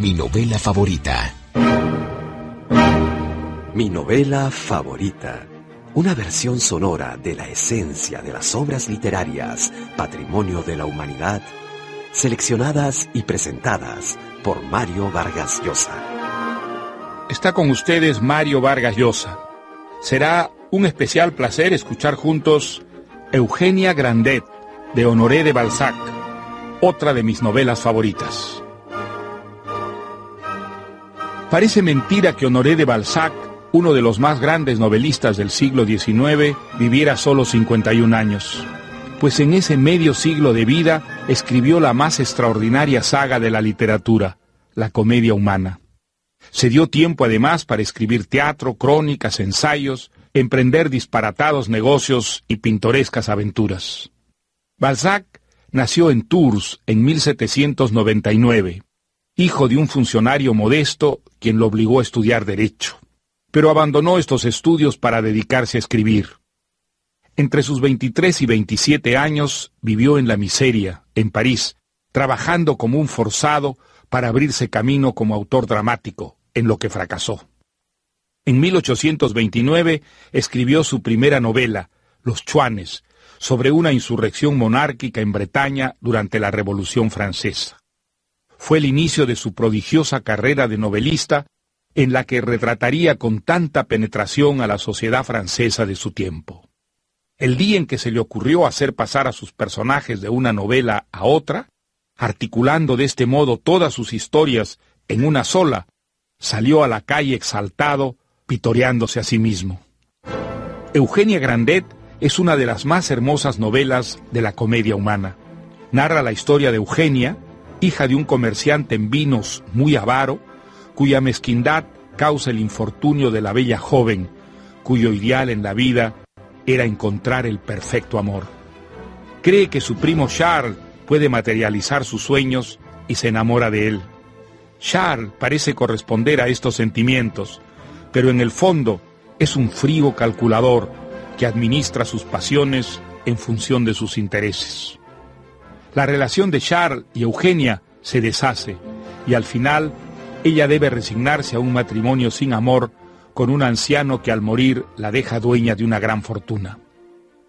Mi novela favorita. Mi novela favorita. Una versión sonora de la esencia de las obras literarias, patrimonio de la humanidad, seleccionadas y presentadas por Mario Vargas Llosa. Está con ustedes Mario Vargas Llosa. Será un especial placer escuchar juntos Eugenia Grandet, de Honoré de Balzac, otra de mis novelas favoritas. Parece mentira que Honoré de Balzac, uno de los más grandes novelistas del siglo XIX, viviera solo 51 años, pues en ese medio siglo de vida escribió la más extraordinaria saga de la literatura, la comedia humana. Se dio tiempo además para escribir teatro, crónicas, ensayos, emprender disparatados negocios y pintorescas aventuras. Balzac nació en Tours en 1799, hijo de un funcionario modesto quien lo obligó a estudiar derecho, pero abandonó estos estudios para dedicarse a escribir. Entre sus 23 y 27 años vivió en la miseria, en París, trabajando como un forzado para abrirse camino como autor dramático, en lo que fracasó. En 1829 escribió su primera novela, Los Chuanes, sobre una insurrección monárquica en Bretaña durante la Revolución Francesa. Fue el inicio de su prodigiosa carrera de novelista, en la que retrataría con tanta penetración a la sociedad francesa de su tiempo. El día en que se le ocurrió hacer pasar a sus personajes de una novela a otra, articulando de este modo todas sus historias en una sola, salió a la calle exaltado pitoreándose a sí mismo. Eugenia Grandet es una de las más hermosas novelas de la comedia humana. Narra la historia de Eugenia, hija de un comerciante en vinos muy avaro, cuya mezquindad causa el infortunio de la bella joven, cuyo ideal en la vida era encontrar el perfecto amor. Cree que su primo Charles puede materializar sus sueños y se enamora de él. Charles parece corresponder a estos sentimientos, pero en el fondo es un frío calculador que administra sus pasiones en función de sus intereses. La relación de Charles y Eugenia se deshace y al final ella debe resignarse a un matrimonio sin amor con un anciano que al morir la deja dueña de una gran fortuna.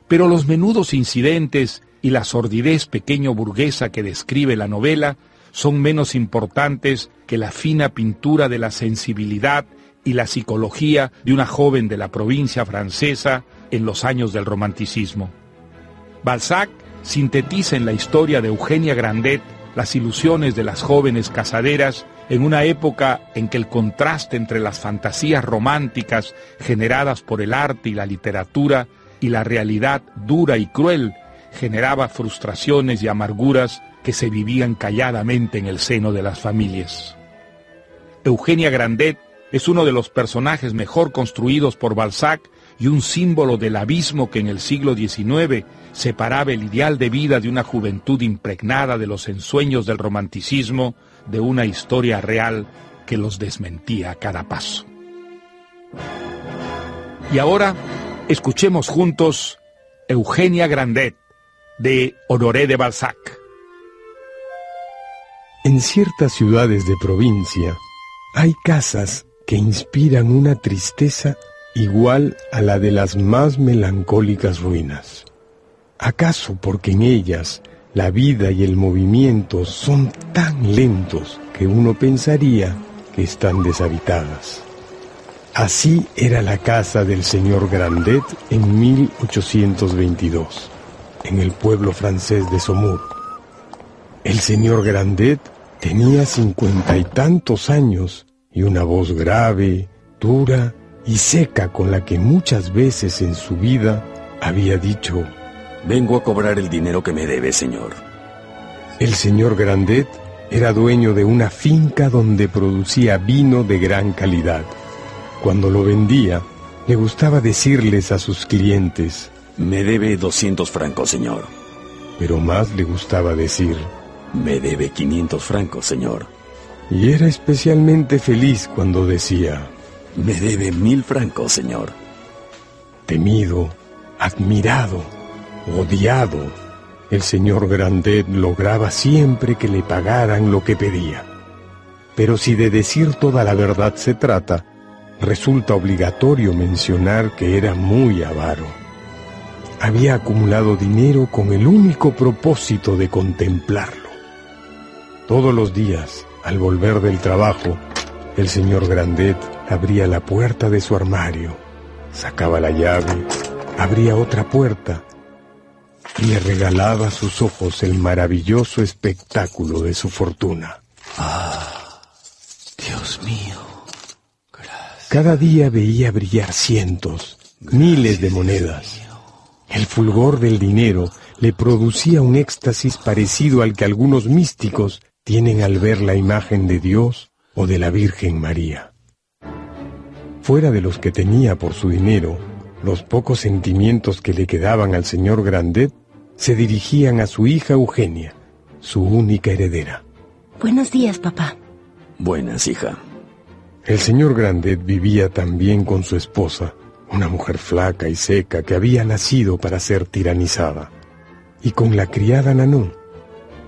Pero los menudos incidentes y la sordidez pequeño burguesa que describe la novela son menos importantes que la fina pintura de la sensibilidad y la psicología de una joven de la provincia francesa en los años del romanticismo. Balzac sintetiza en la historia de Eugenia Grandet las ilusiones de las jóvenes casaderas en una época en que el contraste entre las fantasías románticas generadas por el arte y la literatura y la realidad dura y cruel generaba frustraciones y amarguras que se vivían calladamente en el seno de las familias. Eugenia Grandet es uno de los personajes mejor construidos por Balzac y un símbolo del abismo que en el siglo XIX separaba el ideal de vida de una juventud impregnada de los ensueños del romanticismo de una historia real que los desmentía a cada paso. Y ahora escuchemos juntos Eugenia Grandet de Honoré de Balzac. En ciertas ciudades de provincia hay casas que inspiran una tristeza igual a la de las más melancólicas ruinas. ¿Acaso porque en ellas la vida y el movimiento son tan lentos que uno pensaría que están deshabitadas? Así era la casa del señor Grandet en 1822, en el pueblo francés de Saumur. El señor Grandet tenía cincuenta y tantos años y una voz grave, dura y seca con la que muchas veces en su vida había dicho, Vengo a cobrar el dinero que me debe, señor. El señor Grandet era dueño de una finca donde producía vino de gran calidad. Cuando lo vendía, le gustaba decirles a sus clientes, Me debe 200 francos, señor. Pero más le gustaba decir, Me debe 500 francos, señor y era especialmente feliz cuando decía, Me debe mil francos, señor. Temido, admirado, odiado, el señor Grandet lograba siempre que le pagaran lo que pedía. Pero si de decir toda la verdad se trata, resulta obligatorio mencionar que era muy avaro. Había acumulado dinero con el único propósito de contemplarlo. Todos los días, al volver del trabajo, el señor Grandet abría la puerta de su armario, sacaba la llave, abría otra puerta y le regalaba a sus ojos el maravilloso espectáculo de su fortuna. Ah, Dios mío. Cada día veía brillar cientos, miles de monedas. El fulgor del dinero le producía un éxtasis parecido al que algunos místicos tienen al ver la imagen de Dios o de la Virgen María. Fuera de los que tenía por su dinero, los pocos sentimientos que le quedaban al señor Grandet se dirigían a su hija Eugenia, su única heredera. Buenos días, papá. Buenas, hija. El señor Grandet vivía también con su esposa, una mujer flaca y seca que había nacido para ser tiranizada, y con la criada Nanon.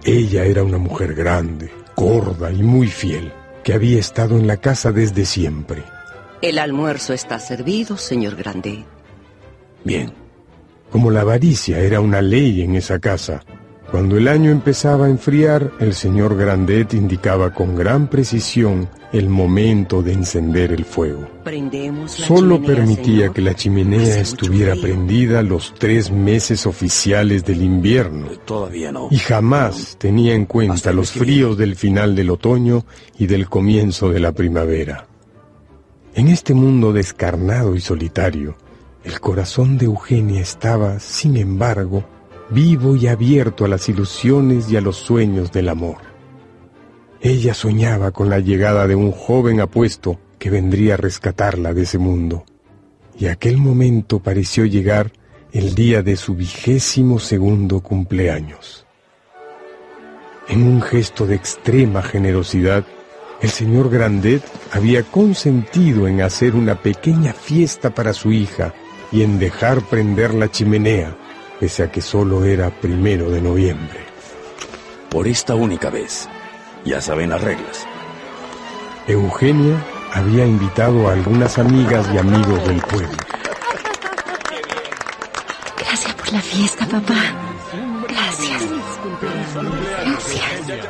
Ella era una mujer grande, gorda y muy fiel, que había estado en la casa desde siempre. El almuerzo está servido, señor Grandet. Bien. Como la avaricia era una ley en esa casa, cuando el año empezaba a enfriar, el señor Grandet indicaba con gran precisión el momento de encender el fuego. Solo permitía que la chimenea estuviera prendida los tres meses oficiales del invierno. Todavía no. Y jamás tenía en cuenta los fríos del final del otoño y del comienzo de la primavera. En este mundo descarnado y solitario, el corazón de Eugenia estaba, sin embargo, vivo y abierto a las ilusiones y a los sueños del amor. Ella soñaba con la llegada de un joven apuesto que vendría a rescatarla de ese mundo. Y aquel momento pareció llegar el día de su vigésimo segundo cumpleaños. En un gesto de extrema generosidad, el señor Grandet había consentido en hacer una pequeña fiesta para su hija y en dejar prender la chimenea, pese a que solo era primero de noviembre. Por esta única vez, ya saben las reglas. Eugenia había invitado a algunas amigas y amigos del pueblo. Gracias por la fiesta, papá. Gracias. Gracias.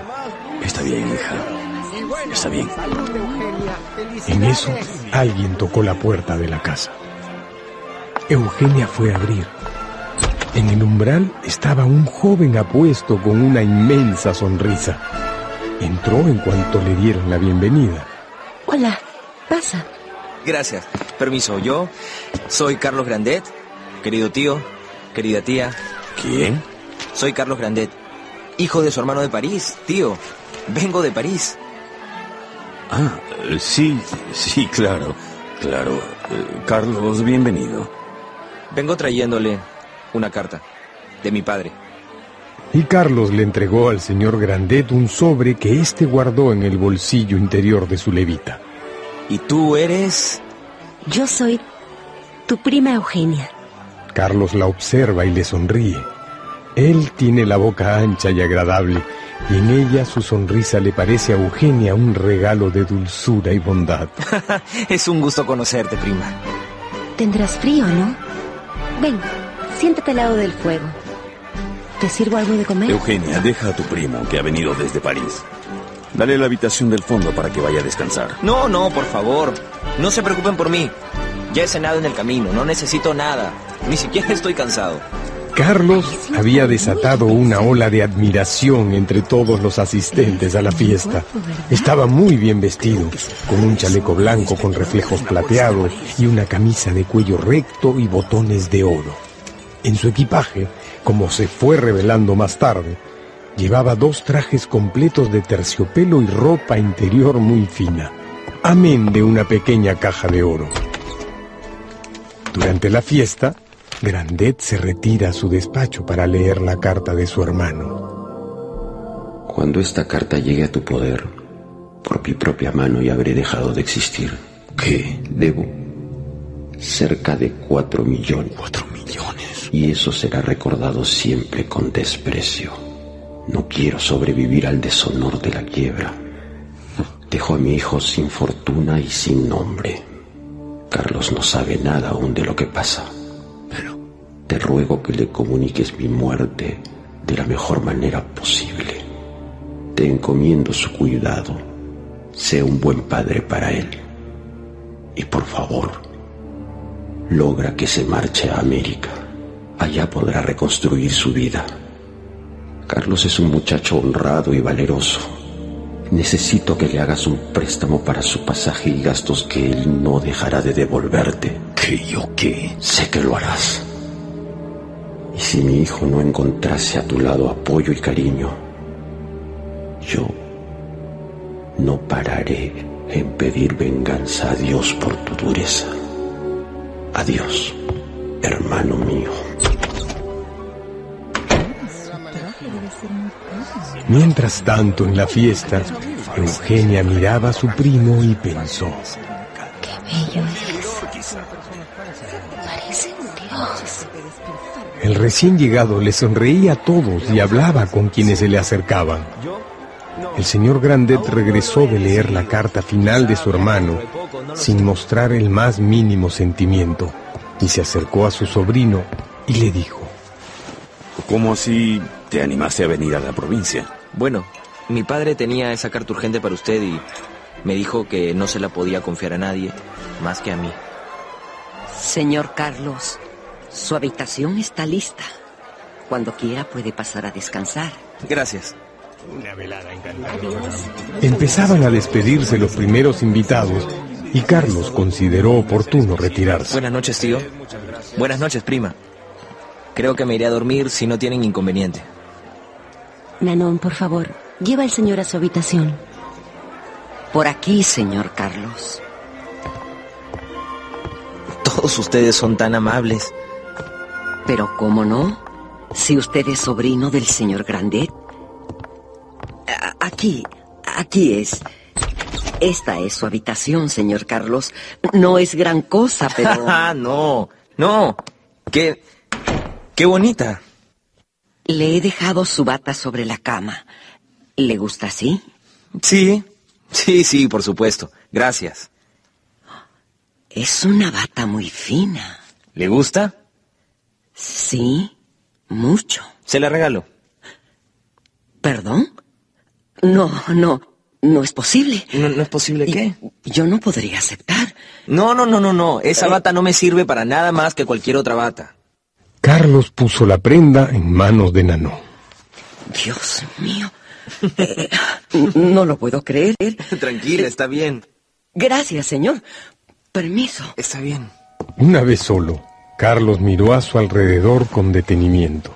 Está bien, hija. Está bien. En eso, alguien tocó la puerta de la casa. Eugenia fue a abrir. En el umbral estaba un joven apuesto con una inmensa sonrisa. Entró en cuanto le dieron la bienvenida. Hola, pasa. Gracias. Permiso, yo soy Carlos Grandet, querido tío, querida tía. ¿Quién? Soy Carlos Grandet, hijo de su hermano de París, tío. Vengo de París. Ah, sí, sí, claro, claro. Eh, Carlos, bienvenido. Vengo trayéndole una carta de mi padre. Y Carlos le entregó al señor Grandet un sobre que éste guardó en el bolsillo interior de su levita. ¿Y tú eres? Yo soy tu prima Eugenia. Carlos la observa y le sonríe. Él tiene la boca ancha y agradable, y en ella su sonrisa le parece a Eugenia un regalo de dulzura y bondad. es un gusto conocerte, prima. Tendrás frío, ¿no? Ven, siéntate al lado del fuego. ¿Te sirvo algo de comer? Eugenia, deja a tu primo que ha venido desde París. Dale la habitación del fondo para que vaya a descansar. No, no, por favor. No se preocupen por mí. Ya he cenado en el camino, no necesito nada. Ni siquiera estoy cansado. Carlos había desatado una ola de admiración entre todos los asistentes a la fiesta. Estaba muy bien vestido, con un chaleco blanco con reflejos plateados y una camisa de cuello recto y botones de oro. En su equipaje, como se fue revelando más tarde, llevaba dos trajes completos de terciopelo y ropa interior muy fina, amén de una pequeña caja de oro. Durante la fiesta, Grandet se retira a su despacho para leer la carta de su hermano. Cuando esta carta llegue a tu poder, por mi propia mano ya habré dejado de existir. ¿Qué? Debo cerca de cuatro millones. ¿Cuatro millones? Y eso será recordado siempre con desprecio. No quiero sobrevivir al deshonor de la quiebra. Dejó a mi hijo sin fortuna y sin nombre. Carlos no sabe nada aún de lo que pasa. Pero te ruego que le comuniques mi muerte de la mejor manera posible. Te encomiendo su cuidado. Sé un buen padre para él. Y por favor, logra que se marche a América. Allá podrá reconstruir su vida. Carlos es un muchacho honrado y valeroso. Necesito que le hagas un préstamo para su pasaje y gastos que él no dejará de devolverte. ¿Que yo qué? Sé que lo harás. Y si mi hijo no encontrase a tu lado apoyo y cariño, yo no pararé en pedir venganza a Dios por tu dureza. Adiós, hermano mío. Mientras tanto, en la fiesta, Eugenia miraba a su primo y pensó, Qué bello es. Parece un dios. el recién llegado le sonreía a todos y hablaba con quienes se le acercaban. El señor Grandet regresó de leer la carta final de su hermano sin mostrar el más mínimo sentimiento y se acercó a su sobrino y le dijo, ¿Cómo así te animaste a venir a la provincia? Bueno, mi padre tenía esa carta urgente para usted y me dijo que no se la podía confiar a nadie más que a mí. Señor Carlos, su habitación está lista. Cuando quiera puede pasar a descansar. Gracias. Empezaban a despedirse los primeros invitados y Carlos consideró oportuno retirarse. Buenas noches, tío. Buenas noches, prima. Creo que me iré a dormir si no tienen inconveniente. Nanón, por favor, lleva al señor a su habitación. Por aquí, señor Carlos. Todos ustedes son tan amables. Pero ¿cómo no? Si usted es sobrino del señor Grandet. Aquí, aquí es. Esta es su habitación, señor Carlos. No es gran cosa, pero... Ah, no, no. Qué, qué bonita. Le he dejado su bata sobre la cama. ¿Le gusta así? Sí, sí, sí, por supuesto. Gracias. Es una bata muy fina. ¿Le gusta? Sí, mucho. Se la regalo. ¿Perdón? No, no, no es posible. ¿No, no es posible qué? Yo no podría aceptar. No, no, no, no, no. Esa bata no me sirve para nada más que cualquier otra bata. Carlos puso la prenda en manos de Nanó. Dios mío. Eh, no lo puedo creer. Tranquila, está bien. Gracias, señor. Permiso. Está bien. Una vez solo, Carlos miró a su alrededor con detenimiento.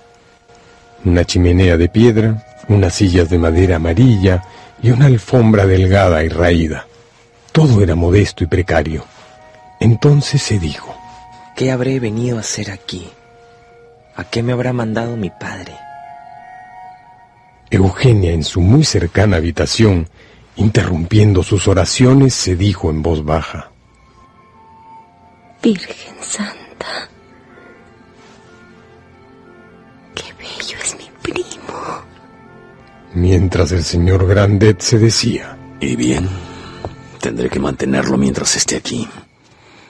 Una chimenea de piedra, unas sillas de madera amarilla y una alfombra delgada y raída. Todo era modesto y precario. Entonces se dijo, ¿Qué habré venido a hacer aquí? ¿A qué me habrá mandado mi padre? Eugenia en su muy cercana habitación, interrumpiendo sus oraciones, se dijo en voz baja, Virgen Santa. Qué bello es mi primo. Mientras el señor Grandet se decía, Y bien, tendré que mantenerlo mientras esté aquí.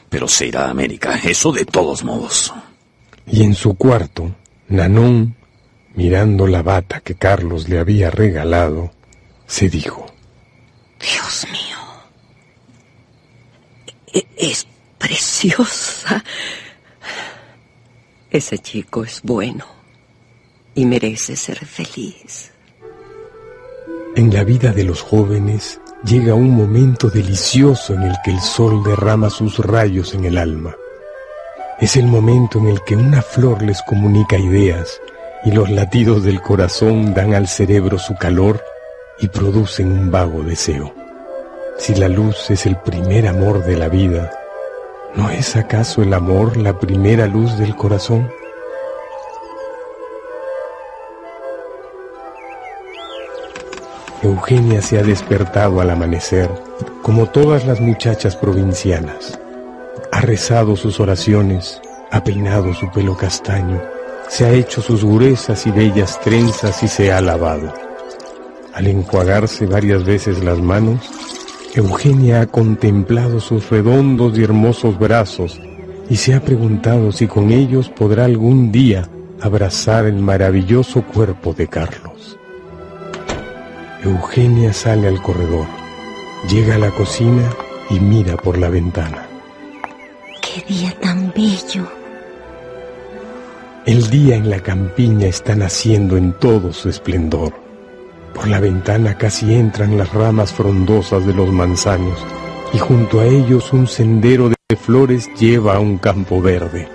Pero se irá a América, eso de todos modos. Y en su cuarto, Nanón, mirando la bata que Carlos le había regalado, se dijo, Dios mío. E- Es preciosa. Ese chico es bueno y merece ser feliz. En la vida de los jóvenes llega un momento delicioso en el que el sol derrama sus rayos en el alma. Es el momento en el que una flor les comunica ideas y los latidos del corazón dan al cerebro su calor y producen un vago deseo. Si la luz es el primer amor de la vida, ¿no es acaso el amor la primera luz del corazón? Eugenia se ha despertado al amanecer, como todas las muchachas provincianas. Ha rezado sus oraciones, ha peinado su pelo castaño, se ha hecho sus gruesas y bellas trenzas y se ha lavado. Al enjuagarse varias veces las manos, Eugenia ha contemplado sus redondos y hermosos brazos y se ha preguntado si con ellos podrá algún día abrazar el maravilloso cuerpo de Carlos. Eugenia sale al corredor, llega a la cocina y mira por la ventana. ¡Qué día tan bello! El día en la campiña está naciendo en todo su esplendor. Por la ventana casi entran las ramas frondosas de los manzanos y junto a ellos un sendero de flores lleva a un campo verde.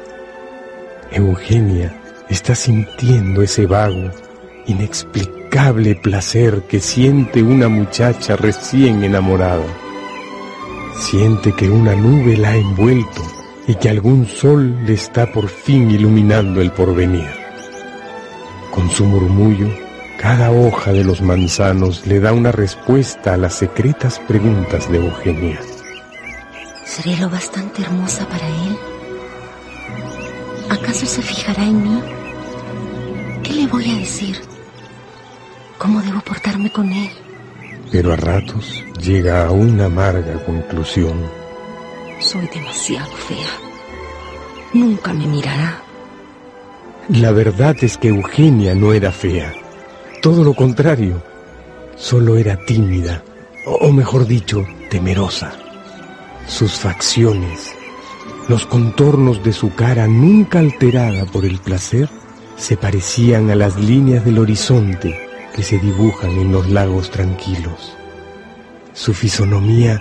Eugenia está sintiendo ese vago, inexplicable placer que siente una muchacha recién enamorada. Siente que una nube la ha envuelto y que algún sol le está por fin iluminando el porvenir. Con su murmullo, cada hoja de los manzanos le da una respuesta a las secretas preguntas de Eugenia. ¿Seré lo bastante hermosa para él? ¿Acaso se fijará en mí? ¿Qué le voy a decir? ¿Cómo debo portarme con él? Pero a ratos llega a una amarga conclusión. Soy demasiado fea. Nunca me mirará. La verdad es que Eugenia no era fea. Todo lo contrario. Solo era tímida, o mejor dicho, temerosa. Sus facciones, los contornos de su cara nunca alterada por el placer, se parecían a las líneas del horizonte que se dibujan en los lagos tranquilos. Su fisonomía,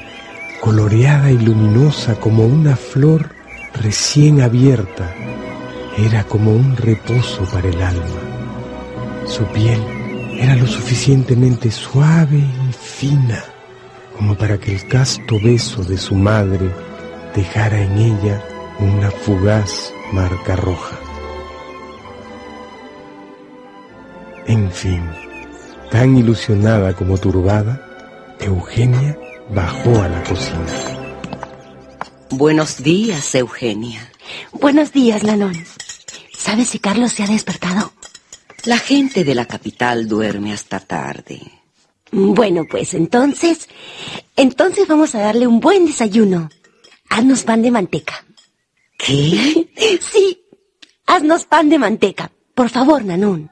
coloreada y luminosa como una flor recién abierta, era como un reposo para el alma. Su piel era lo suficientemente suave y fina como para que el casto beso de su madre dejara en ella una fugaz marca roja. En fin, tan ilusionada como turbada, Eugenia bajó a la cocina. Buenos días, Eugenia. Buenos días, Lanón. ¿Sabes si Carlos se ha despertado? La gente de la capital duerme hasta tarde. Bueno, pues entonces, entonces vamos a darle un buen desayuno. Haznos pan de manteca. ¿Qué? Sí, haznos pan de manteca. Por favor, Nanón.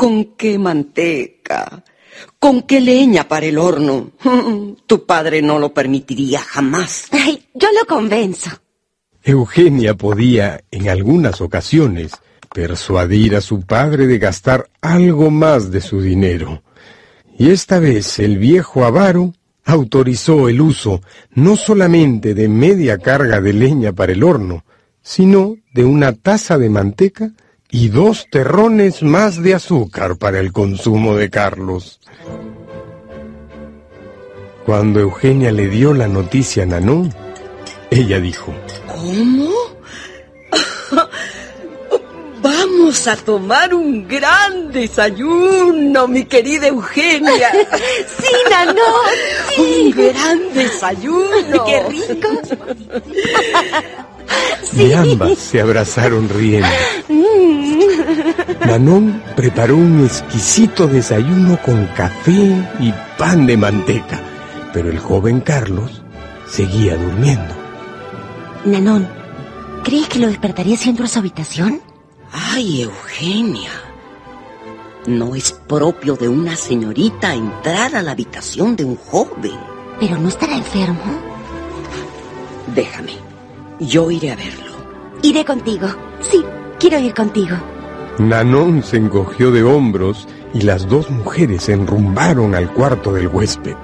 ¿Con qué manteca? ¿Con qué leña para el horno? Tu padre no lo permitiría jamás. Ay, yo lo convenzo. Eugenia podía, en algunas ocasiones, persuadir a su padre de gastar algo más de su dinero. Y esta vez el viejo avaro autorizó el uso no solamente de media carga de leña para el horno, sino de una taza de manteca y dos terrones más de azúcar para el consumo de Carlos. Cuando Eugenia le dio la noticia a Nanón, ella dijo, ¿Cómo? Vamos a tomar un gran desayuno, mi querida Eugenia. Sí, Nanón, Un gran desayuno. ¡Qué rico! y ambas se abrazaron riendo. Nanón preparó un exquisito desayuno con café y pan de manteca, pero el joven Carlos seguía durmiendo. Nanón, ¿crees que lo despertaría si entro a su habitación? Ay, Eugenia. No es propio de una señorita entrar a la habitación de un joven. ¿Pero no estará enfermo? Déjame. Yo iré a verlo. Iré contigo. Sí, quiero ir contigo. Nanón se encogió de hombros y las dos mujeres se enrumbaron al cuarto del huésped.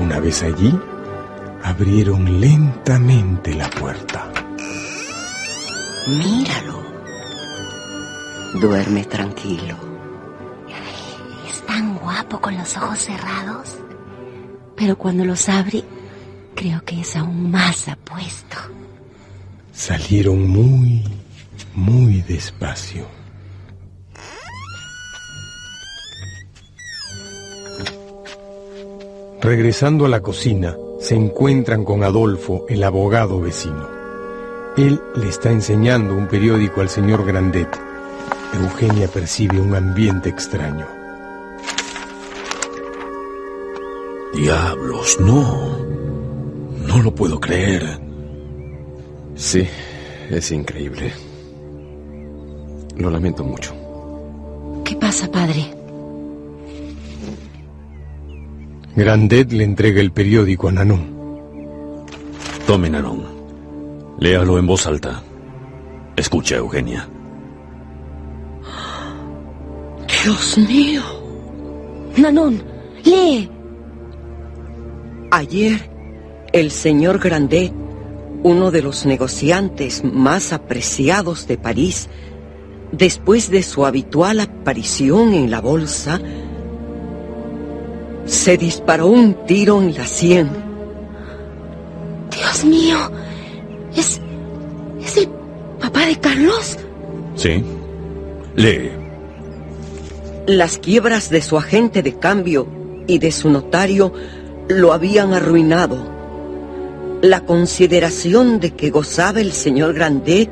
Una vez allí, abrieron lentamente la puerta. Míralo. Duerme tranquilo. Es tan guapo con los ojos cerrados. Pero cuando los abre, creo que es aún más apuesto. Salieron muy, muy despacio. Regresando a la cocina, se encuentran con Adolfo, el abogado vecino. Él le está enseñando un periódico al señor Grandet. Eugenia percibe un ambiente extraño. Diablos, no. No lo puedo creer. Sí, es increíble. Lo lamento mucho. ¿Qué pasa, padre? Grandet le entrega el periódico a Nanon. Tome, Nanon. Léalo en voz alta. Escucha, Eugenia. Dios mío. Nanon, lee. Ayer, el señor Grandet, uno de los negociantes más apreciados de París, después de su habitual aparición en la bolsa, se disparó un tiro en la sien. Dios mío, ¿es. ¿es el papá de Carlos? ¿Sí? Lee. Las quiebras de su agente de cambio y de su notario lo habían arruinado. La consideración de que gozaba el señor Grandet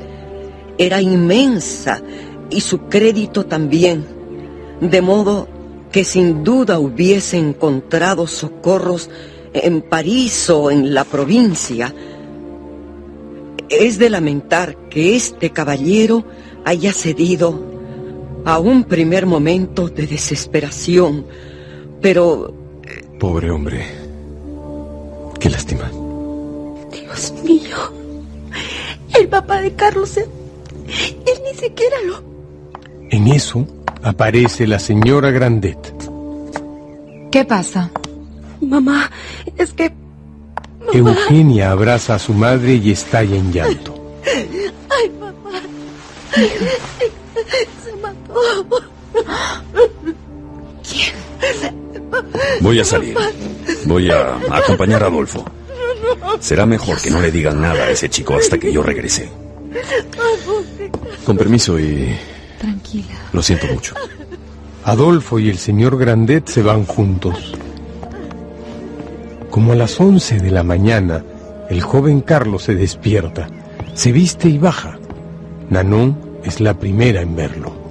era inmensa y su crédito también, de modo que sin duda hubiese encontrado socorros en París o en la provincia. Es de lamentar que este caballero haya cedido a un primer momento de desesperación, pero... Pobre hombre. Qué lástima. Dios mío. El papá de Carlos, él, él ni siquiera lo... En eso aparece la señora Grandet. ¿Qué pasa? Mamá, es que... Mamá. Eugenia abraza a su madre y estalla en llanto. Ay, papá. Voy a salir. Voy a acompañar a Adolfo. Será mejor que no le digan nada a ese chico hasta que yo regrese. Con permiso y... Tranquila. Lo siento mucho. Adolfo y el señor Grandet se van juntos. Como a las once de la mañana, el joven Carlos se despierta, se viste y baja. Nanon es la primera en verlo.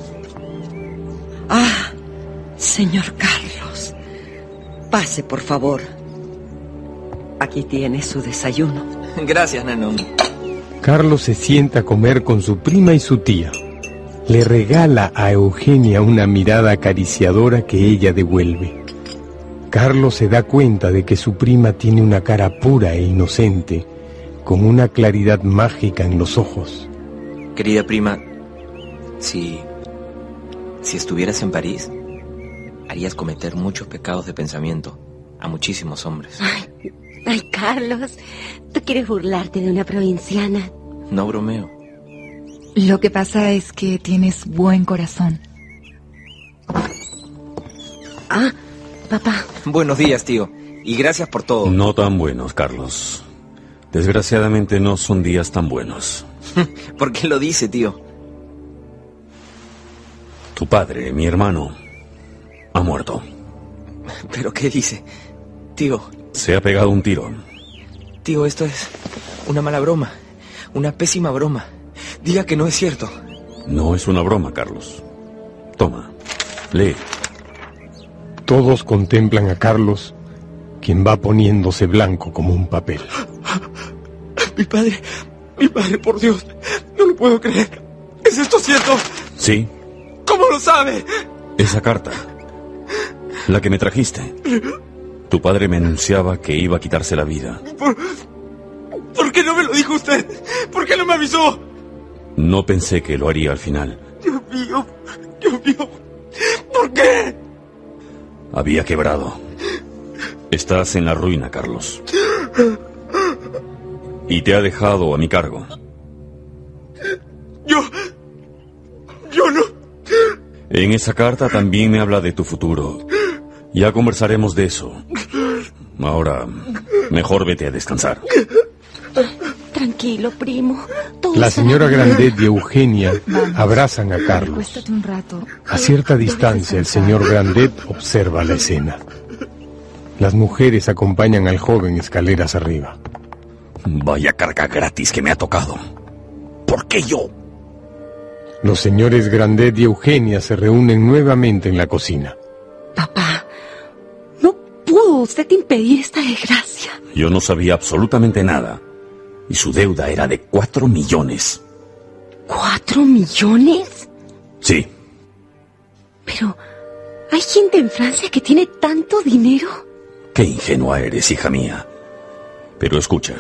Señor Carlos. Pase, por favor. Aquí tiene su desayuno. Gracias, Nanon. Carlos se sienta a comer con su prima y su tía. Le regala a Eugenia una mirada acariciadora que ella devuelve. Carlos se da cuenta de que su prima tiene una cara pura e inocente, con una claridad mágica en los ojos. Querida prima, si. si estuvieras en París, harías cometer muchos pecados de pensamiento a muchísimos hombres. Ay, ay, Carlos, tú quieres burlarte de una provinciana. No bromeo. Lo que pasa es que tienes buen corazón. Ah, papá. Buenos días, tío. Y gracias por todo. No tan buenos, Carlos. Desgraciadamente no son días tan buenos. ¿Por qué lo dice, tío? Tu padre, mi hermano, ha muerto. ¿Pero qué dice? Tío, Se ha pegado un tiro. tío, esto es una mala broma. Una pésima broma. Diga que no es cierto. No es una broma, Carlos. Toma, lee. Todos contemplan a Carlos, quien va poniéndose blanco como un papel. Mi padre, mi padre, por Dios. No lo puedo creer. ¿Es esto cierto? Sí, ¿Cómo lo sabe? esa carta. La que me trajiste. Tu padre me anunciaba que iba a quitarse la vida. ¿Por, ¿Por qué no me lo dijo usted? ¿Por qué no me avisó? No pensé que lo haría al final. Dios mío, Dios mío. ¿Por qué? Había quebrado. Estás en la ruina, Carlos. Y te ha dejado a mi cargo. Yo... Yo no... En esa carta también me habla de tu futuro. Ya conversaremos de eso. Ahora, mejor vete a descansar. Tranquilo, primo. Todo La señora. Grandet y Eugenia Vamos. abrazan a Carlos. Acuéstate un rato. A cierta distancia, el señor Grandet observa la escena. Las mujeres acompañan al joven escaleras arriba. Vaya carga gratis que me ha tocado. ¿Por qué yo? Los señores Grandet y Eugenia se reúnen nuevamente en la cocina. Papá, pudo usted impedir esta desgracia? Yo no sabía absolutamente nada. Y su deuda era de cuatro millones. ¿Cuatro millones? Sí. Pero, ¿hay gente en Francia que tiene tanto dinero? Qué ingenua eres, hija mía. Pero escucha,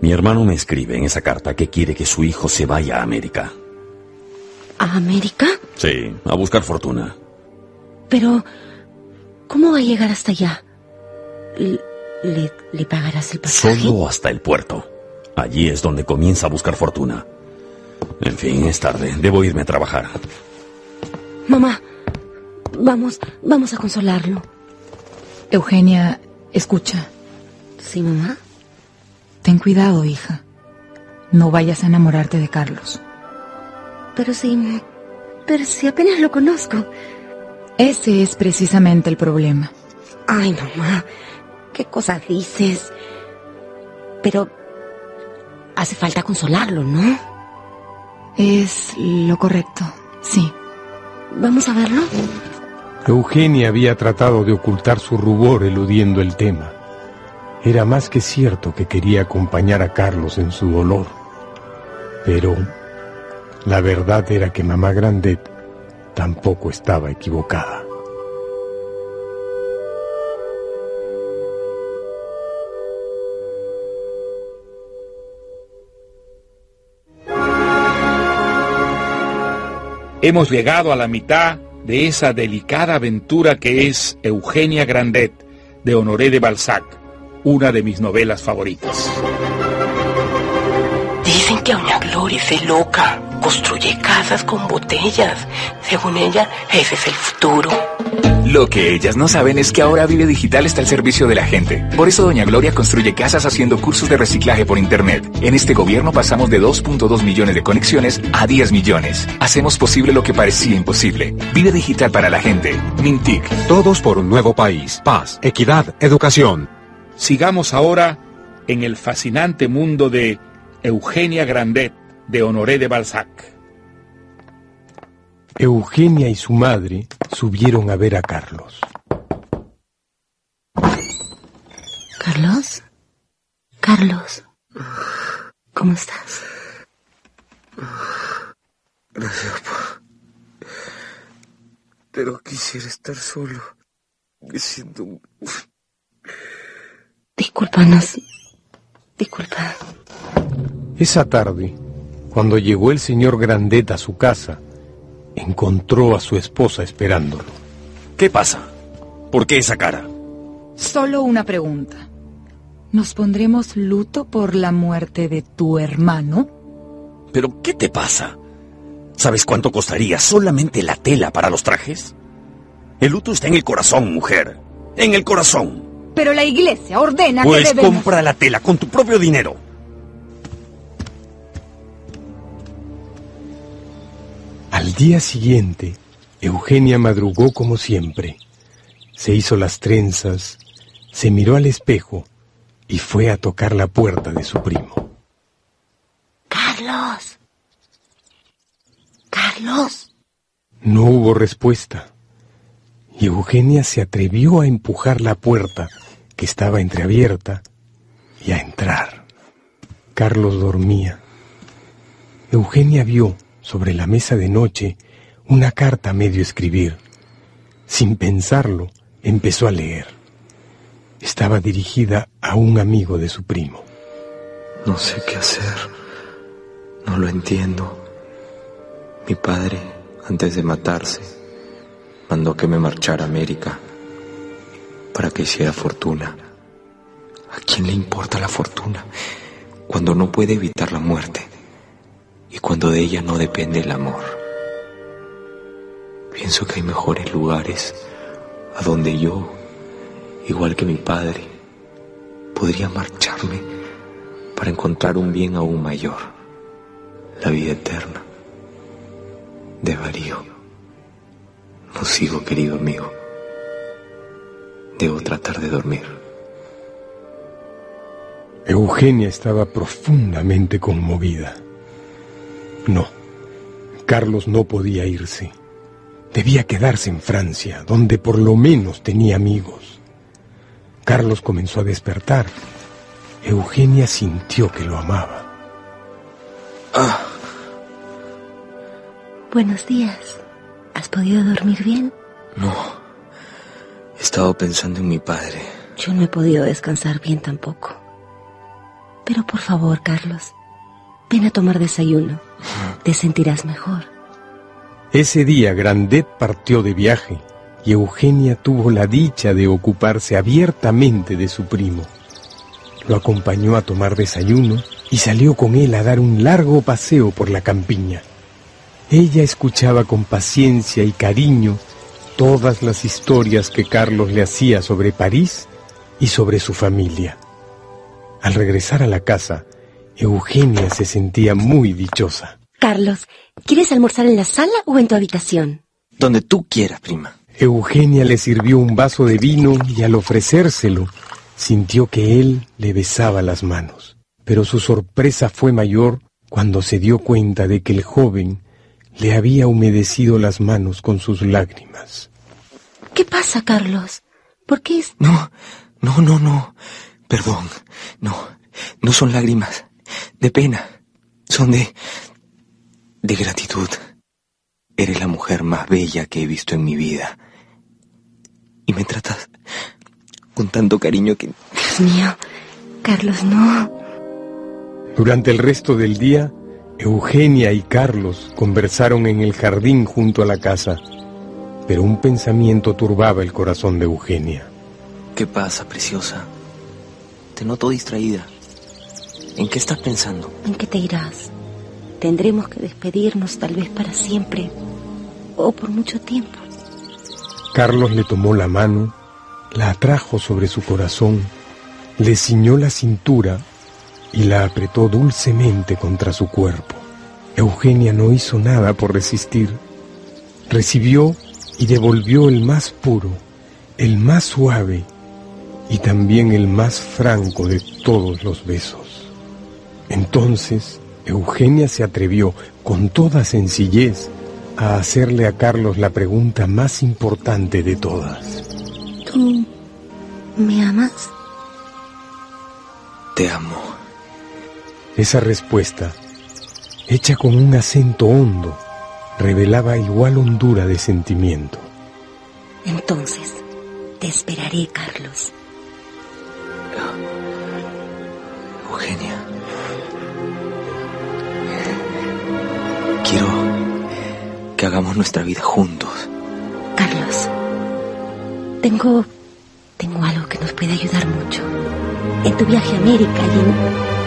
mi hermano me escribe en esa carta que quiere que su hijo se vaya a América. ¿A América? Sí, a buscar fortuna. Pero, ¿cómo va a llegar hasta allá? ¿Le, le, le pagarás el pasaje? Solo hasta el puerto. Allí es donde comienza a buscar fortuna. En fin, es tarde. Debo irme a trabajar. Mamá, vamos, vamos a consolarlo. Eugenia, escucha. ¿Sí, mamá? Ten cuidado, hija. No vayas a enamorarte de Carlos. Pero si... Pero si apenas lo conozco. Ese es precisamente el problema. Ay, mamá, ¿qué cosas dices? Pero hace falta consolarlo, ¿no? Es lo correcto, sí. ¿Vamos a verlo? Eugenia había tratado de ocultar su rubor eludiendo el tema. Era más que cierto que quería acompañar a Carlos en su dolor. Pero la verdad era que mamá Grandet tampoco estaba equivocada. Hemos llegado a la mitad de esa delicada aventura que es Eugenia Grandet, de Honoré de Balzac, una de mis novelas favoritas. Doña Gloria es loca. Construye casas con botellas. Según ella, ese es el futuro. Lo que ellas no saben es que ahora Vive Digital está al servicio de la gente. Por eso Doña Gloria construye casas haciendo cursos de reciclaje por Internet. En este gobierno pasamos de 2.2 millones de conexiones a 10 millones. Hacemos posible lo que parecía imposible. Vive Digital para la gente. Mintic. Todos por un nuevo país. Paz, equidad, educación. Sigamos ahora en el fascinante mundo de Eugenia Grandet, de Honoré de Balzac. Eugenia y su madre subieron a ver a Carlos. ¿Carlos? Carlos, ¿cómo estás? Gracias, papá. Pero quisiera estar solo. Me siento... Discúlpanos. Disculpa. Esa tarde, cuando llegó el señor Grandet a su casa, encontró a su esposa esperándolo. ¿Qué pasa? ¿Por qué esa cara? Solo una pregunta. ¿Nos pondremos luto por la muerte de tu hermano? ¿Pero qué te pasa? ¿Sabes cuánto costaría solamente la tela para los trajes? El luto está en el corazón, mujer. En el corazón. Pero la iglesia ordena pues que debemos... compra la tela con tu propio dinero. Al día siguiente, Eugenia madrugó como siempre. Se hizo las trenzas, se miró al espejo y fue a tocar la puerta de su primo. Carlos. Carlos. No hubo respuesta. Y Eugenia se atrevió a empujar la puerta, que estaba entreabierta, y a entrar. Carlos dormía. Eugenia vio sobre la mesa de noche una carta a medio escribir. Sin pensarlo, empezó a leer. Estaba dirigida a un amigo de su primo. No sé qué hacer. No lo entiendo. Mi padre, antes de matarse, mandó que me marchara a América para que hiciera fortuna. ¿A quién le importa la fortuna cuando no puede evitar la muerte y cuando de ella no depende el amor? Pienso que hay mejores lugares a donde yo, igual que mi padre, podría marcharme para encontrar un bien aún mayor, la vida eterna. De varío. No sigo, querido amigo. Debo tratar de dormir. Eugenia estaba profundamente conmovida. No, Carlos no podía irse. Debía quedarse en Francia, donde por lo menos tenía amigos. Carlos comenzó a despertar. Eugenia sintió que lo amaba. Ah, Buenos días. ¿Has podido dormir bien? no. He estado pensando en mi padre. Yo no he podido descansar bien tampoco. Pero por favor, Carlos, ven a tomar desayuno. Te sentirás mejor. Ese día Grandet partió de viaje y Eugenia tuvo la dicha de ocuparse abiertamente de su primo. Lo acompañó a tomar desayuno y salió con él a dar un largo paseo por la campiña. Ella escuchaba con paciencia y cariño todas las historias que Carlos le hacía sobre París y sobre su familia. Al regresar a la casa, Eugenia se sentía muy dichosa. Carlos, ¿quieres almorzar en la sala o en tu habitación? Donde tú quieras, prima. Eugenia le sirvió un vaso de vino y al ofrecérselo sintió que él le besaba las manos. Pero su sorpresa fue mayor cuando se dio cuenta de que el joven le había humedecido las manos con sus lágrimas. ¿Qué pasa, Carlos? ¿Por qué es... No, no, no, no. Perdón. No, no son lágrimas. De pena. Son de... de gratitud. Eres la mujer más bella que he visto en mi vida. Y me tratas con tanto cariño que... Dios mío, Carlos, no. Durante el resto del día, Eugenia y Carlos conversaron en el jardín junto a la casa, pero un pensamiento turbaba el corazón de Eugenia. ¿Qué pasa, preciosa? Te noto distraída. ¿En qué estás pensando? ¿En qué te irás? Tendremos que despedirnos tal vez para siempre o por mucho tiempo. Carlos le tomó la mano, la atrajo sobre su corazón, le ciñó la cintura y la apretó dulcemente contra su cuerpo. Eugenia no hizo nada por resistir. Recibió y devolvió el más puro, el más suave y también el más franco de todos los besos. Entonces, Eugenia se atrevió con toda sencillez a hacerle a Carlos la pregunta más importante de todas. ¿Tú me amas? Te amo. Esa respuesta, hecha con un acento hondo, revelaba igual hondura de sentimiento. Entonces, te esperaré, Carlos. Eugenia. Quiero que hagamos nuestra vida juntos. Carlos, tengo... tengo algo que nos puede ayudar mucho. En tu viaje a América y en...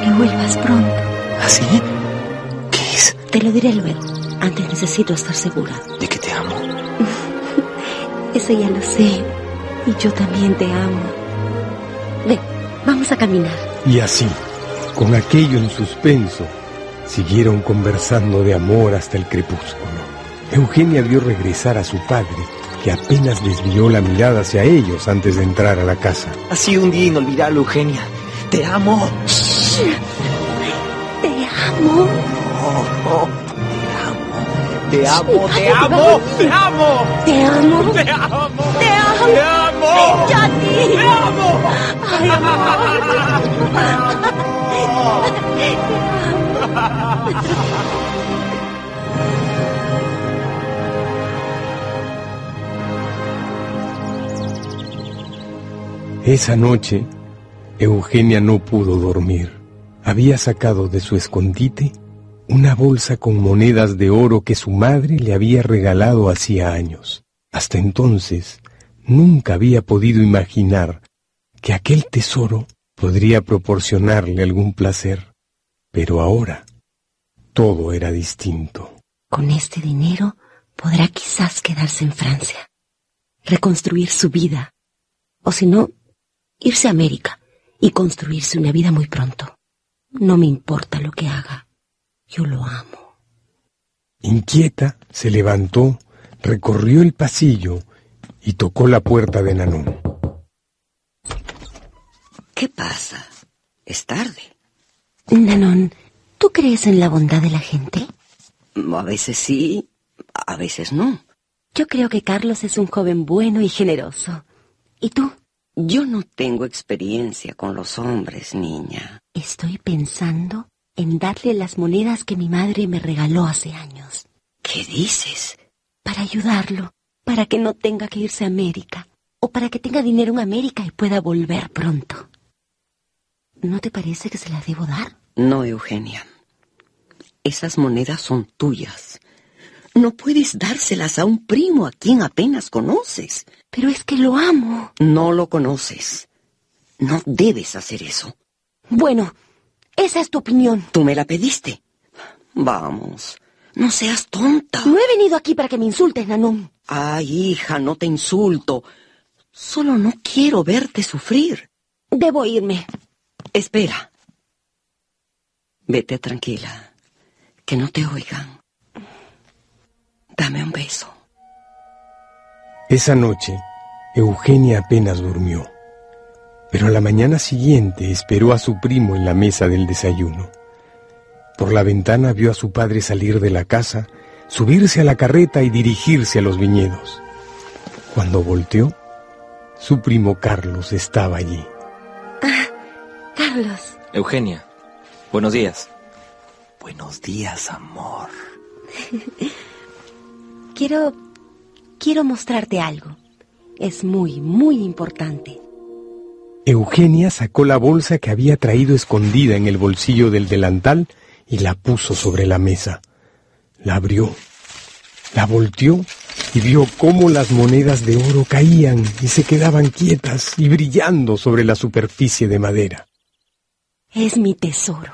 que vuelvas pronto. ¿Así? ¿Qué es? Te lo diré luego. Antes necesito estar segura. De que te amo. Eso ya lo sé. Y yo también te amo. Ven, vamos a caminar. Y así, con aquello en suspenso, siguieron conversando de amor hasta el crepúsculo. Eugenia vio regresar a su padre, que apenas desvió la mirada hacia ellos antes de entrar a la casa. Ha sido un día inolvidable, Eugenia. Te amo. Te amo. Te amo, te amo, te amo. Te amo. Te amo. Te amo. Te amo. Yo a ti. Te amo. Ay, Esa noche, Eugenia no pudo dormir. Había sacado de su escondite una bolsa con monedas de oro que su madre le había regalado hacía años. Hasta entonces, nunca había podido imaginar que aquel tesoro podría proporcionarle algún placer. Pero ahora, todo era distinto. Con este dinero podrá quizás quedarse en Francia, reconstruir su vida, o si no, irse a América y construirse una vida muy pronto. No me importa lo que haga, yo lo amo. Inquieta, se levantó, recorrió el pasillo y tocó la puerta de Nanon. ¿Qué pasa? Es tarde. Nanon, ¿tú crees en la bondad de la gente? A veces sí, a veces no. Yo creo que Carlos es un joven bueno y generoso. ¿Y tú? Yo no tengo experiencia con los hombres, niña. Estoy pensando en darle las monedas que mi madre me regaló hace años. ¿Qué dices? Para ayudarlo, para que no tenga que irse a América, o para que tenga dinero en América y pueda volver pronto. ¿No te parece que se las debo dar? No, Eugenia. Esas monedas son tuyas. No puedes dárselas a un primo a quien apenas conoces. Pero es que lo amo. No lo conoces. No debes hacer eso. Bueno, esa es tu opinión. Tú me la pediste. Vamos, no seas tonta. No he venido aquí para que me insultes, Nanón. Ay, hija, no te insulto. Solo no quiero verte sufrir. Debo irme. Espera. Vete tranquila. Que no te oigan. Dame un beso. Esa noche, Eugenia apenas durmió, pero a la mañana siguiente esperó a su primo en la mesa del desayuno. Por la ventana vio a su padre salir de la casa, subirse a la carreta y dirigirse a los viñedos. Cuando volteó, su primo Carlos estaba allí. Ah, Carlos. Eugenia, buenos días. Buenos días, amor. quiero... quiero mostrarte algo. Es muy, muy importante. Eugenia sacó la bolsa que había traído escondida en el bolsillo del delantal y la puso sobre la mesa. La abrió, la volteó y vio cómo las monedas de oro caían y se quedaban quietas y brillando sobre la superficie de madera. Es mi tesoro,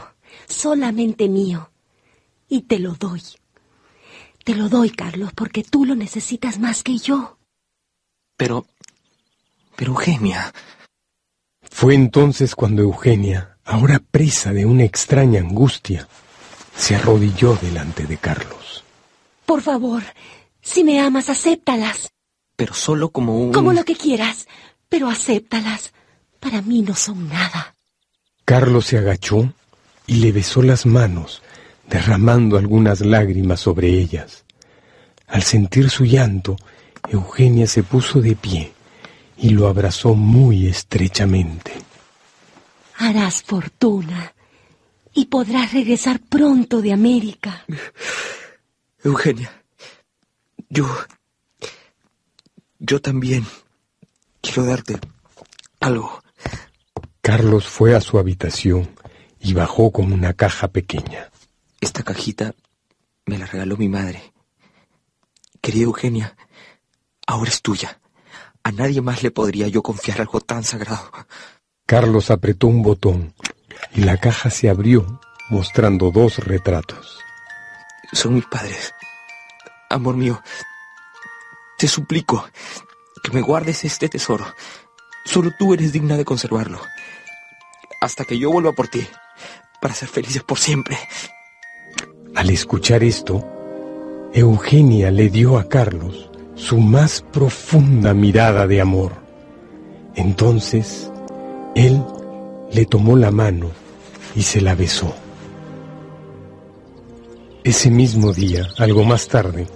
solamente mío, y te lo doy. Te lo doy, Carlos, porque tú lo necesitas más que yo. Pero... pero Eugenia... Fue entonces cuando Eugenia, ahora presa de una extraña angustia, se arrodilló delante de Carlos. Por favor, si me amas, acéptalas. Pero solo como un... Como lo que quieras, pero acéptalas. Para mí no son nada. Carlos se agachó y le besó las manos, derramando algunas lágrimas sobre ellas. Al sentir su llanto, Eugenia se puso de pie y lo abrazó muy estrechamente. Harás fortuna y podrás regresar pronto de América. Eugenia, yo... Yo también quiero darte algo. Carlos fue a su habitación y bajó con una caja pequeña. Esta cajita me la regaló mi madre. Querida Eugenia, ahora es tuya. A nadie más le podría yo confiar algo tan sagrado. Carlos apretó un botón y la caja se abrió mostrando dos retratos. Son mis padres. Amor mío, te suplico que me guardes este tesoro. Solo tú eres digna de conservarlo. Hasta que yo vuelva por ti, para ser felices por siempre. Al escuchar esto, Eugenia le dio a Carlos su más profunda mirada de amor. Entonces, él le tomó la mano y se la besó. Ese mismo día, algo más tarde,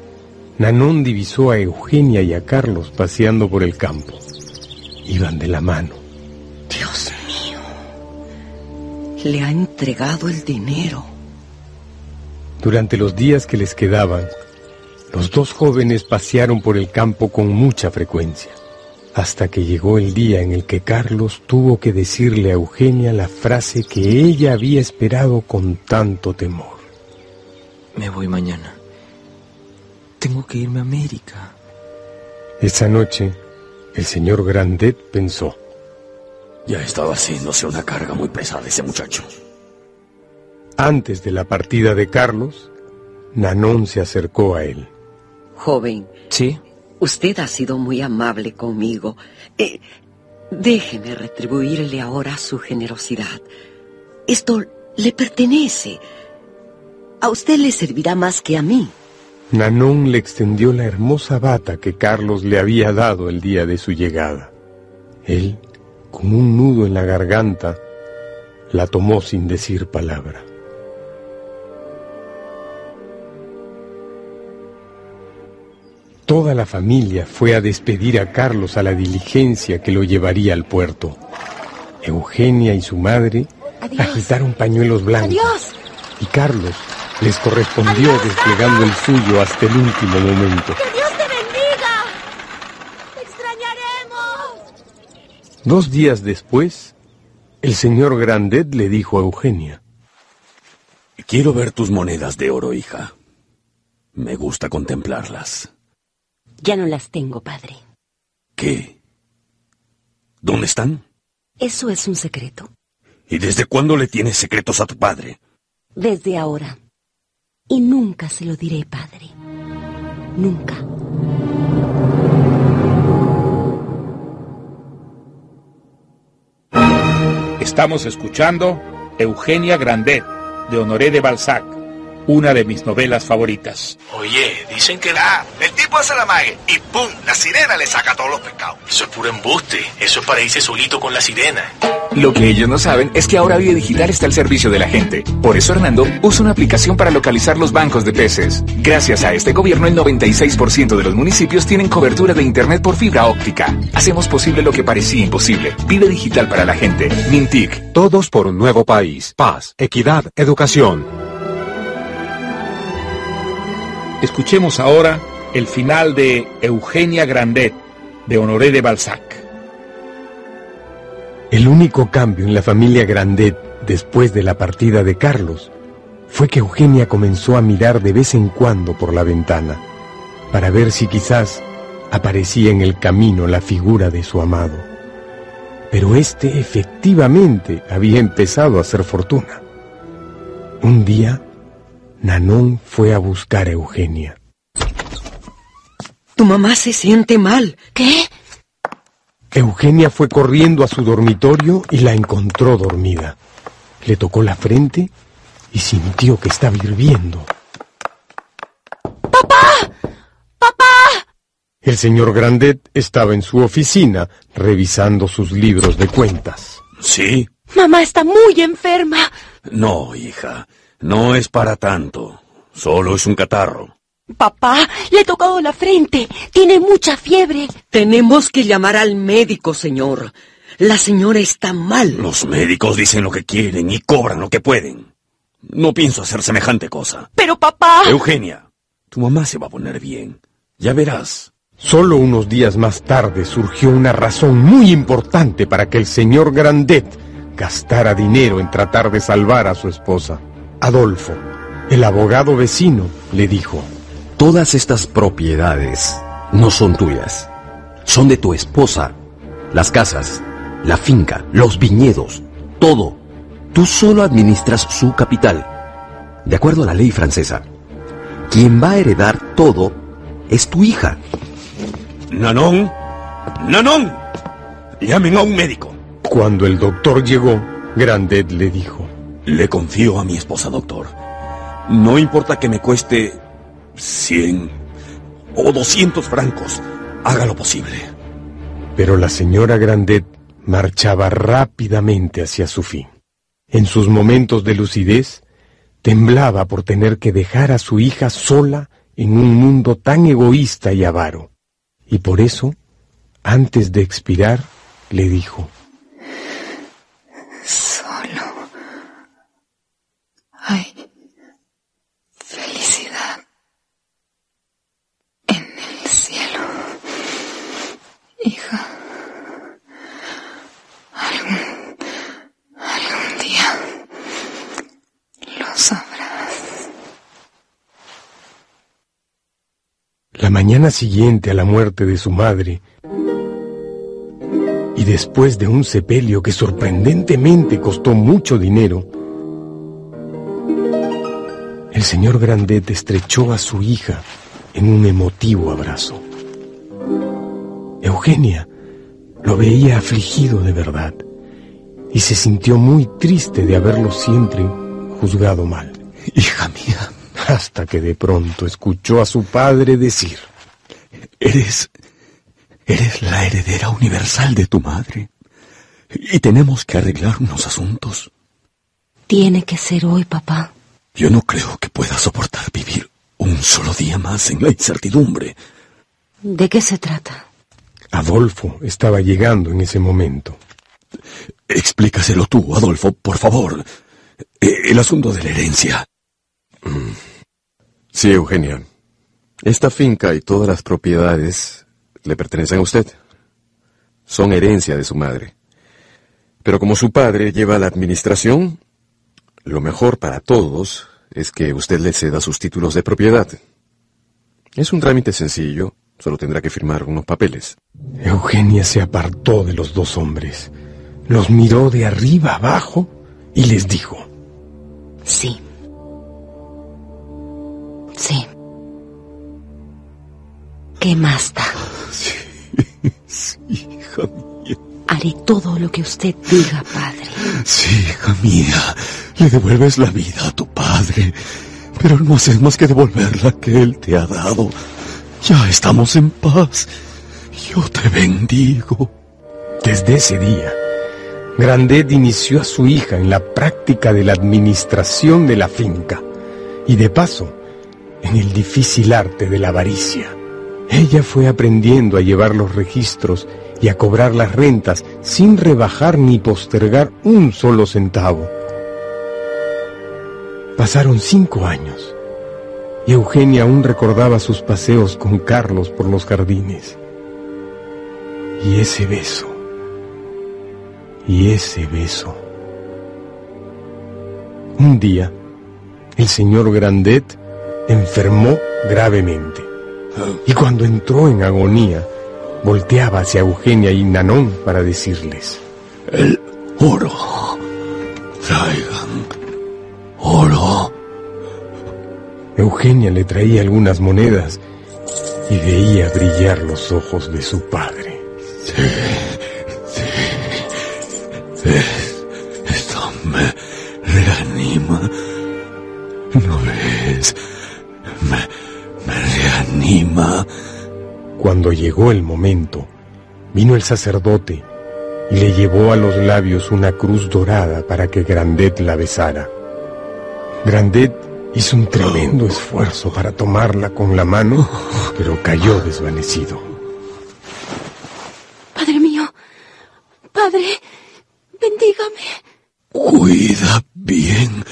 Nanón divisó a Eugenia y a Carlos paseando por el campo. Iban de la mano. Dios mío, le ha entregado el dinero. Durante los días que les quedaban, los dos jóvenes pasearon por el campo con mucha frecuencia, hasta que llegó el día en el que Carlos tuvo que decirle a Eugenia la frase que ella había esperado con tanto temor. Me voy mañana. Tengo que irme a América. Esa noche, el señor Grandet pensó. Ya estaba haciéndose una carga muy pesada ese muchacho. Antes de la partida de Carlos, Nanón se acercó a él. Joven. ¿Sí? Usted ha sido muy amable conmigo. Eh, déjeme retribuirle ahora su generosidad. Esto le pertenece. A usted le servirá más que a mí. Nanón le extendió la hermosa bata que Carlos le había dado el día de su llegada. Él, con un nudo en la garganta, la tomó sin decir palabra. Toda la familia fue a despedir a Carlos a la diligencia que lo llevaría al puerto. Eugenia y su madre agitaron pañuelos blancos. Adiós. Y Carlos les correspondió desplegando el suyo hasta el último momento. ¡Que Dios te bendiga! ¡Te extrañaremos! Dos días después, el señor Grandet le dijo a Eugenia. Quiero ver tus monedas de oro, hija. Me gusta contemplarlas. Ya no las tengo, padre. ¿Qué? ¿Dónde están? Eso es un secreto. ¿Y desde cuándo le tienes secretos a tu padre? Desde ahora. Y nunca se lo diré, padre. Nunca. Estamos escuchando Eugenia Grandet, de Honoré de Balzac, una de mis novelas favoritas. Oye, dicen que la... El tipo hace la mague y ¡pum! La sirena le saca todos los pescados. Eso es puro embuste. Eso es para irse solito con la sirena. Lo que ellos no saben es que ahora Vida Digital está al servicio de la gente. Por eso Hernando usa una aplicación para localizar los bancos de peces. Gracias a este gobierno, el 96% de los municipios tienen cobertura de Internet por fibra óptica. Hacemos posible lo que parecía imposible. Vida Digital para la gente. Mintic. Todos por un nuevo país. Paz, equidad, educación. Escuchemos ahora el final de Eugenia Grandet, de Honoré de Balzac. El único cambio en la familia Grandet después de la partida de Carlos fue que Eugenia comenzó a mirar de vez en cuando por la ventana para ver si quizás aparecía en el camino la figura de su amado. Pero éste efectivamente había empezado a hacer fortuna. Un día, Nanón fue a buscar a Eugenia. Tu mamá se siente mal. ¿Qué? Eugenia fue corriendo a su dormitorio y la encontró dormida. Le tocó la frente y sintió que estaba hirviendo. ¡Papá! ¡Papá! El señor Grandet estaba en su oficina revisando sus libros de cuentas. ¿Sí? Mamá está muy enferma. No, hija. No es para tanto. Solo es un catarro. Papá, le he tocado la frente. Tiene mucha fiebre. Tenemos que llamar al médico, señor. La señora está mal. Los médicos dicen lo que quieren y cobran lo que pueden. No pienso hacer semejante cosa. Pero papá. Eugenia, tu mamá se va a poner bien. Ya verás. Solo unos días más tarde surgió una razón muy importante para que el señor Grandet gastara dinero en tratar de salvar a su esposa. Adolfo, el abogado vecino, le dijo, Todas estas propiedades no son tuyas, son de tu esposa. Las casas, la finca, los viñedos, todo. Tú solo administras su capital. De acuerdo a la ley francesa, quien va a heredar todo es tu hija. Nanón, Nanón, llamen a un médico. Cuando el doctor llegó, Grandet le dijo, Le confío a mi esposa, doctor. No importa que me cueste 100 o 200 francos, haga lo posible. Pero la señora Grandet marchaba rápidamente hacia su fin. En sus momentos de lucidez, temblaba por tener que dejar a su hija sola en un mundo tan egoísta y avaro. Y por eso, antes de expirar, le dijo, hay felicidad en el cielo. Hija, algún, algún día lo sabrás. La mañana siguiente a la muerte de su madre, y después de un sepelio que sorprendentemente costó mucho dinero, el señor Grandet estrechó a su hija en un emotivo abrazo. Eugenia lo veía afligido de verdad y se sintió muy triste de haberlo siempre juzgado mal. Hija mía, Hasta que de pronto escuchó a su padre decir, eres... Eres la heredera universal de tu madre. Y tenemos que arreglar unos asuntos. Tiene que ser hoy, papá. Yo no creo que pueda soportar vivir un solo día más en la incertidumbre. ¿De qué se trata? Adolfo estaba llegando en ese momento. Explícaselo tú, Adolfo, por favor. Eh, el asunto de la herencia. Mm. Sí, Eugenia. Esta finca y todas las propiedades le pertenecen a usted. Son herencia de su madre. Pero como su padre lleva la administración, lo mejor para todos es que usted le ceda sus títulos de propiedad. Es un trámite sencillo, solo tendrá que firmar unos papeles. Eugenia se apartó de los dos hombres, los miró de arriba abajo y les dijo. Sí. Sí. ¿Qué más da? Sí, sí, hija mía. Haré todo lo que usted diga, padre. Sí, hija mía. Le devuelves la vida a tu padre, pero no haces más que devolver la que él te ha dado. Ya estamos en paz. Yo te bendigo. Desde ese día, Grandet inició a su hija en la práctica de la administración de la finca y de paso en el difícil arte de la avaricia. Ella fue aprendiendo a llevar los registros y a cobrar las rentas sin rebajar ni postergar un solo centavo. Pasaron cinco años y Eugenia aún recordaba sus paseos con Carlos por los jardines. Y ese beso, y ese beso. Un día, el señor Grandet enfermó gravemente. Y cuando entró en agonía, volteaba hacia Eugenia y Nanón para decirles, El oro. Traigan oro. Eugenia le traía algunas monedas y veía brillar los ojos de su padre. Sí, sí. Esto Cuando llegó el momento, vino el sacerdote y le llevó a los labios una cruz dorada para que Grandet la besara. Grandet hizo un tremendo esfuerzo para tomarla con la mano, pero cayó desvanecido. Padre mío, padre, bendígame. Cuida bien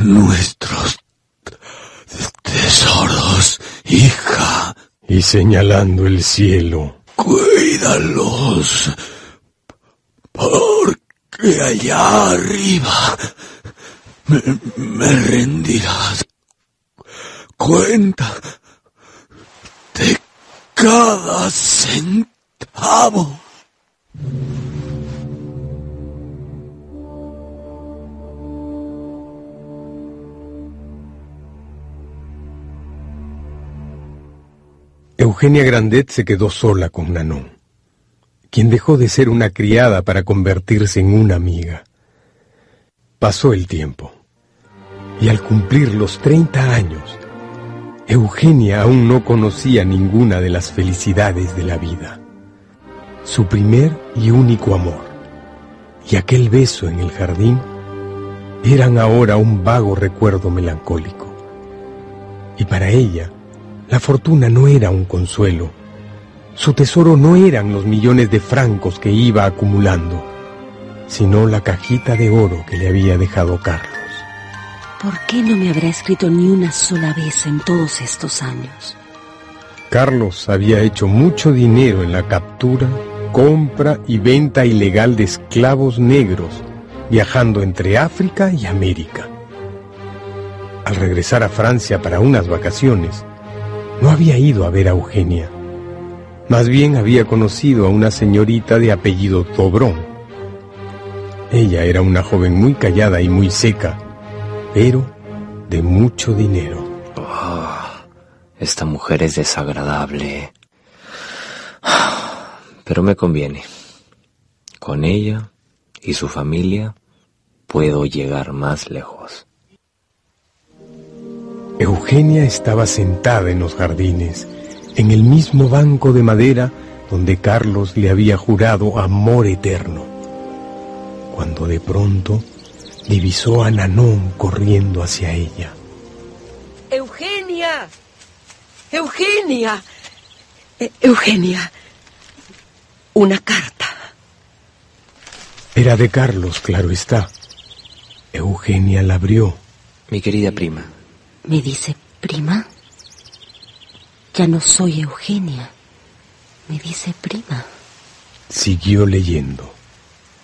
nuestros tesoros, hija. Y señalando el cielo, Cuídalos. Porque allá arriba me, rendirás cuenta de cada centavo. Eugenia Grandet se quedó sola con Nanon, quien dejó de ser una criada para convertirse en una amiga. Pasó el tiempo, y al cumplir los 30 años, Eugenia aún no conocía ninguna de las felicidades de la vida. Su primer y único amor, y aquel beso en el jardín, eran ahora un vago recuerdo melancólico. Y para ella, la fortuna no era un consuelo. Su tesoro no eran los millones de francos que iba acumulando, sino la cajita de oro que le había dejado Carlos. ¿Por qué no me habrá escrito ni una sola vez en todos estos años? Carlos había hecho mucho dinero en la captura, compra y venta ilegal de esclavos negros, viajando entre África y América. Al regresar a Francia para unas vacaciones, no había ido a ver a Eugenia. Más bien había conocido a una señorita de apellido Tobrón. Ella era una joven muy callada y muy seca, pero de mucho dinero. Oh, esta mujer es desagradable. Pero me conviene. Con ella y su familia puedo llegar más lejos. Eugenia estaba sentada en los jardines, en el mismo banco de madera donde Carlos le había jurado amor eterno, cuando de pronto divisó a Nanón corriendo hacia ella. Eugenia. Eugenia. Eh, Eugenia, una carta. Era de Carlos, claro está. Eugenia la abrió. Mi querida prima. ¿Me dice prima? Ya no soy Eugenia. Me dice prima. Siguió leyendo.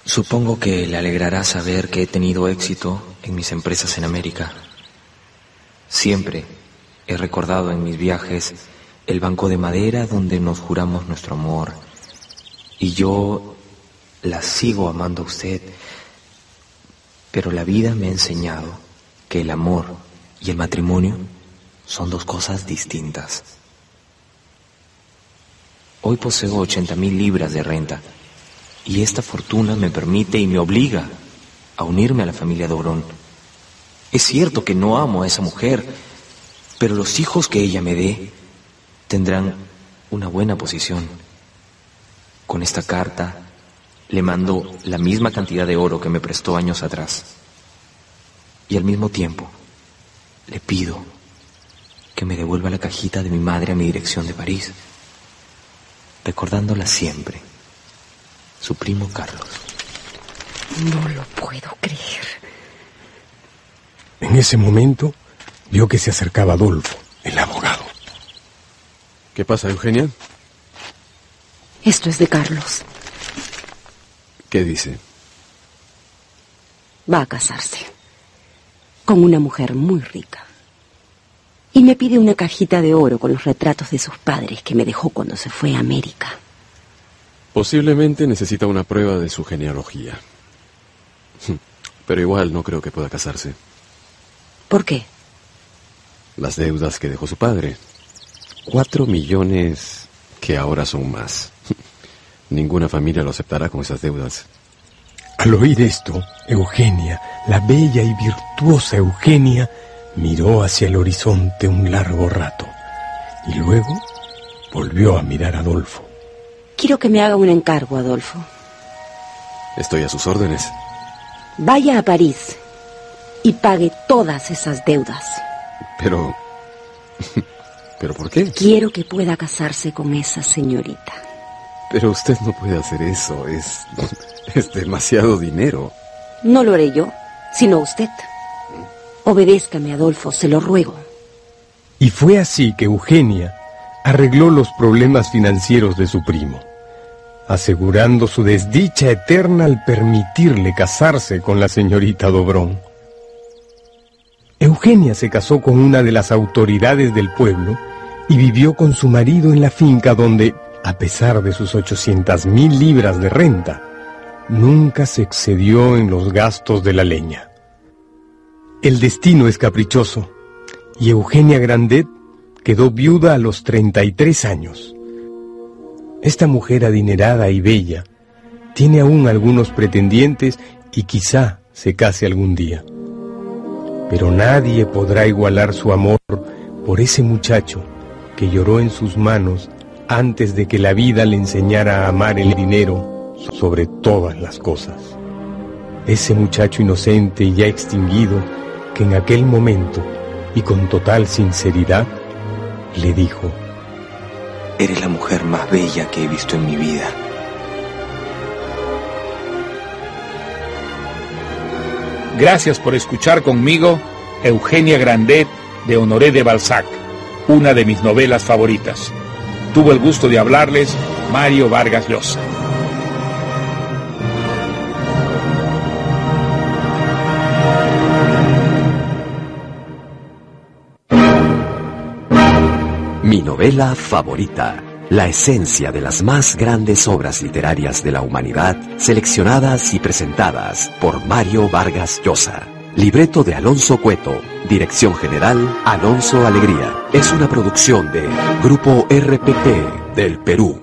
Supongo que le alegrará saber que he tenido éxito en mis empresas en América. Siempre he recordado en mis viajes el banco de madera donde nos juramos nuestro amor. Y yo la sigo amando a usted. Pero la vida me ha enseñado que el amor y el matrimonio son dos cosas distintas. Hoy poseo 80 mil libras de renta y esta fortuna me permite y me obliga a unirme a la familia Dobrón. Es cierto que no amo a esa mujer, pero los hijos que ella me dé tendrán una buena posición. Con esta carta le mando la misma cantidad de oro que me prestó años atrás. Y al mismo tiempo le pido que me devuelva la cajita de mi madre a mi dirección de París, recordándola siempre su primo Carlos. No lo puedo creer. En ese momento vio que se acercaba Adolfo, el abogado. ¿Qué pasa, Eugenia? Esto es de Carlos. ¿Qué dice? Va a casarse con una mujer muy rica. Y me pide una cajita de oro con los retratos de sus padres que me dejó cuando se fue a América. Posiblemente necesita una prueba de su genealogía. Pero igual no creo que pueda casarse. ¿Por qué? Las deudas que dejó su padre. Cuatro millones que ahora son más. Ninguna familia lo aceptará con esas deudas. Al oír esto, Eugenia, la bella y virtuosa Eugenia, miró hacia el horizonte un largo rato y luego volvió a mirar a Adolfo. Quiero que me haga un encargo, Adolfo. Estoy a sus órdenes. Vaya a París y pague todas esas deudas. Pero... ¿Pero por qué? Quiero que pueda casarse con esa señorita. Pero usted no puede hacer eso. Es... es demasiado dinero. No lo haré yo, sino usted. Obedézcame, Adolfo, se lo ruego. Y fue así que Eugenia arregló los problemas financieros de su primo, asegurando su desdicha eterna al permitirle casarse con la señorita Dobrón. Eugenia se casó con una de las autoridades del pueblo y vivió con su marido en la finca donde, a pesar de sus 800 mil libras de renta, nunca se excedió en los gastos de la leña. El destino es caprichoso y Eugenia Grandet quedó viuda a los 33 años. Esta mujer adinerada y bella tiene aún algunos pretendientes y quizá se case algún día. Pero nadie podrá igualar su amor por ese muchacho que lloró en sus manos antes de que la vida le enseñara a amar el dinero sobre todas las cosas. Ese muchacho inocente y ya extinguido que en aquel momento y con total sinceridad le dijo, Eres la mujer más bella que he visto en mi vida. Gracias por escuchar conmigo Eugenia Grandet de Honoré de Balzac, una de mis novelas favoritas. Tuvo el gusto de hablarles Mario Vargas Llosa. Mi novela favorita. La esencia de las más grandes obras literarias de la humanidad, seleccionadas y presentadas por Mario Vargas Llosa. Libreto de Alonso Cueto. Dirección General Alonso Alegría. Es una producción de Grupo RPP del Perú.